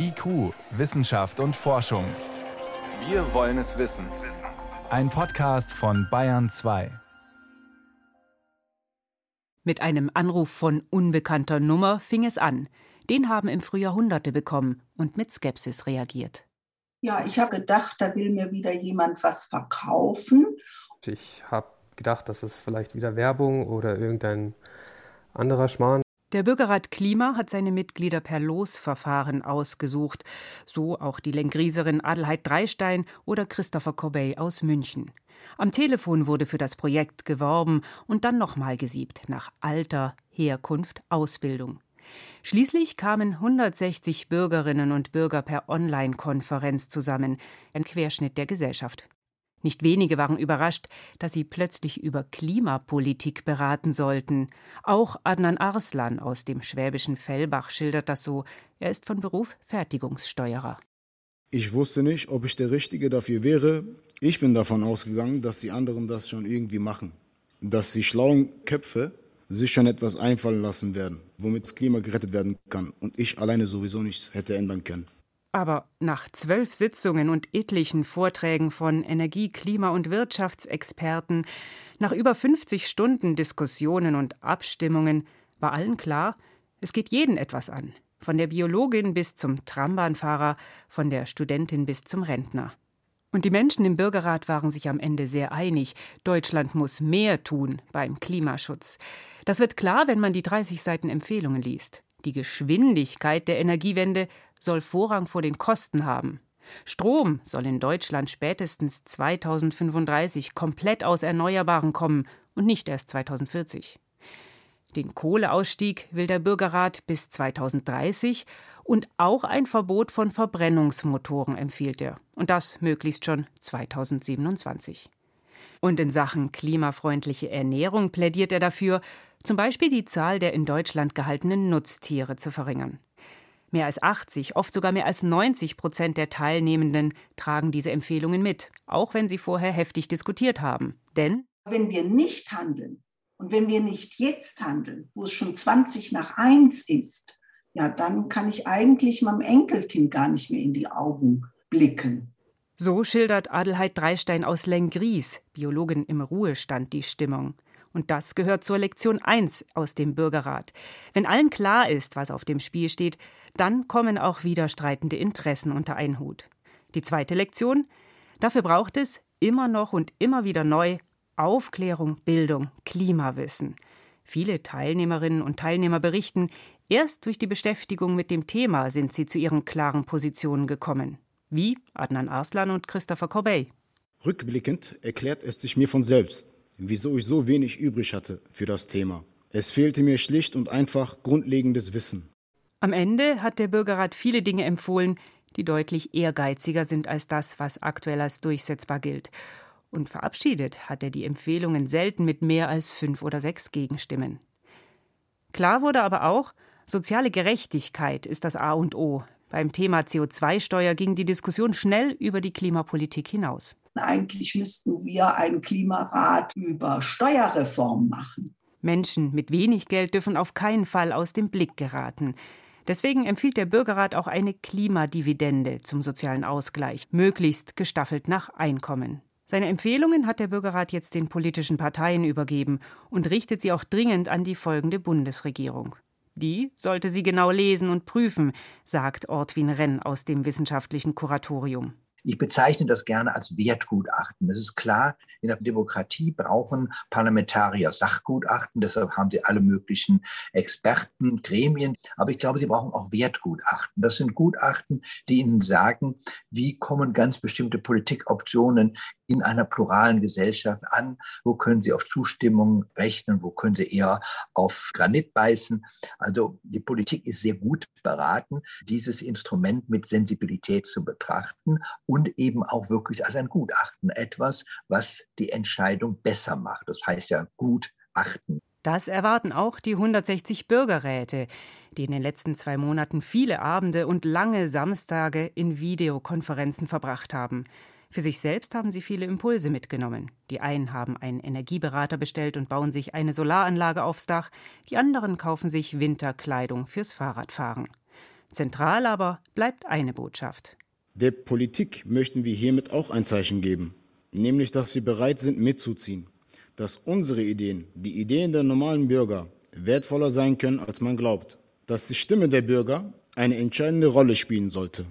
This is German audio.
IQ, Wissenschaft und Forschung. Wir wollen es wissen. Ein Podcast von Bayern 2. Mit einem Anruf von unbekannter Nummer fing es an. Den haben im Frühjahr Hunderte bekommen und mit Skepsis reagiert. Ja, ich habe gedacht, da will mir wieder jemand was verkaufen. Ich habe gedacht, das ist vielleicht wieder Werbung oder irgendein anderer Schmarrn. Der Bürgerrat Klima hat seine Mitglieder per Losverfahren ausgesucht, so auch die Lengrieserin Adelheid Dreistein oder Christopher Corbey aus München. Am Telefon wurde für das Projekt geworben und dann nochmal gesiebt nach Alter, Herkunft, Ausbildung. Schließlich kamen 160 Bürgerinnen und Bürger per Online-Konferenz zusammen, ein Querschnitt der Gesellschaft. Nicht wenige waren überrascht, dass sie plötzlich über Klimapolitik beraten sollten. Auch Adnan Arslan aus dem schwäbischen Fellbach schildert das so. Er ist von Beruf Fertigungssteuerer. Ich wusste nicht, ob ich der Richtige dafür wäre. Ich bin davon ausgegangen, dass die anderen das schon irgendwie machen. Dass die schlauen Köpfe sich schon etwas einfallen lassen werden, womit das Klima gerettet werden kann und ich alleine sowieso nichts hätte ändern können. Aber nach zwölf Sitzungen und etlichen Vorträgen von Energie-, Klima- und Wirtschaftsexperten, nach über 50 Stunden Diskussionen und Abstimmungen war allen klar, es geht jeden etwas an. Von der Biologin bis zum Trambahnfahrer, von der Studentin bis zum Rentner. Und die Menschen im Bürgerrat waren sich am Ende sehr einig. Deutschland muss mehr tun beim Klimaschutz. Das wird klar, wenn man die 30 Seiten Empfehlungen liest. Die Geschwindigkeit der Energiewende soll Vorrang vor den Kosten haben. Strom soll in Deutschland spätestens 2035 komplett aus Erneuerbaren kommen und nicht erst 2040. Den Kohleausstieg will der Bürgerrat bis 2030 und auch ein Verbot von Verbrennungsmotoren empfiehlt er. Und das möglichst schon 2027. Und in Sachen klimafreundliche Ernährung plädiert er dafür, zum Beispiel die Zahl der in Deutschland gehaltenen Nutztiere zu verringern. Mehr als 80, oft sogar mehr als 90 Prozent der Teilnehmenden tragen diese Empfehlungen mit, auch wenn sie vorher heftig diskutiert haben. Denn wenn wir nicht handeln und wenn wir nicht jetzt handeln, wo es schon 20 nach 1 ist, ja, dann kann ich eigentlich meinem Enkelkind gar nicht mehr in die Augen blicken. So schildert Adelheid Dreistein aus Lengries, Biologin im Ruhestand, die Stimmung. Und das gehört zur Lektion 1 aus dem Bürgerrat. Wenn allen klar ist, was auf dem Spiel steht, dann kommen auch widerstreitende Interessen unter einen Hut. Die zweite Lektion? Dafür braucht es immer noch und immer wieder neu Aufklärung, Bildung, Klimawissen. Viele Teilnehmerinnen und Teilnehmer berichten, erst durch die Beschäftigung mit dem Thema sind sie zu ihren klaren Positionen gekommen. Wie Adnan Arslan und Christopher Corbey. Rückblickend erklärt es sich mir von selbst, wieso ich so wenig übrig hatte für das Thema. Es fehlte mir schlicht und einfach grundlegendes Wissen. Am Ende hat der Bürgerrat viele Dinge empfohlen, die deutlich ehrgeiziger sind als das, was aktuell als durchsetzbar gilt. Und verabschiedet hat er die Empfehlungen selten mit mehr als fünf oder sechs Gegenstimmen. Klar wurde aber auch, soziale Gerechtigkeit ist das A und O. Beim Thema CO2-Steuer ging die Diskussion schnell über die Klimapolitik hinaus. Eigentlich müssten wir einen Klimarat über Steuerreform machen. Menschen mit wenig Geld dürfen auf keinen Fall aus dem Blick geraten. Deswegen empfiehlt der Bürgerrat auch eine Klimadividende zum sozialen Ausgleich, möglichst gestaffelt nach Einkommen. Seine Empfehlungen hat der Bürgerrat jetzt den politischen Parteien übergeben und richtet sie auch dringend an die folgende Bundesregierung. Die sollte sie genau lesen und prüfen, sagt Ortwin Renn aus dem wissenschaftlichen Kuratorium. Ich bezeichne das gerne als Wertgutachten. Es ist klar, in der Demokratie brauchen Parlamentarier Sachgutachten, deshalb haben sie alle möglichen Experten, Gremien. Aber ich glaube, sie brauchen auch Wertgutachten. Das sind Gutachten, die ihnen sagen, wie kommen ganz bestimmte Politikoptionen in einer pluralen Gesellschaft an? Wo können sie auf Zustimmung rechnen? Wo können sie eher auf Granit beißen? Also die Politik ist sehr gut beraten, dieses Instrument mit Sensibilität zu betrachten und eben auch wirklich als ein Gutachten etwas, was die Entscheidung besser macht. Das heißt ja Gutachten. Das erwarten auch die 160 Bürgerräte, die in den letzten zwei Monaten viele Abende und lange Samstage in Videokonferenzen verbracht haben. Für sich selbst haben sie viele Impulse mitgenommen. Die einen haben einen Energieberater bestellt und bauen sich eine Solaranlage aufs Dach, die anderen kaufen sich Winterkleidung fürs Fahrradfahren. Zentral aber bleibt eine Botschaft. Der Politik möchten wir hiermit auch ein Zeichen geben, nämlich dass wir bereit sind mitzuziehen, dass unsere Ideen, die Ideen der normalen Bürger, wertvoller sein können, als man glaubt, dass die Stimme der Bürger eine entscheidende Rolle spielen sollte.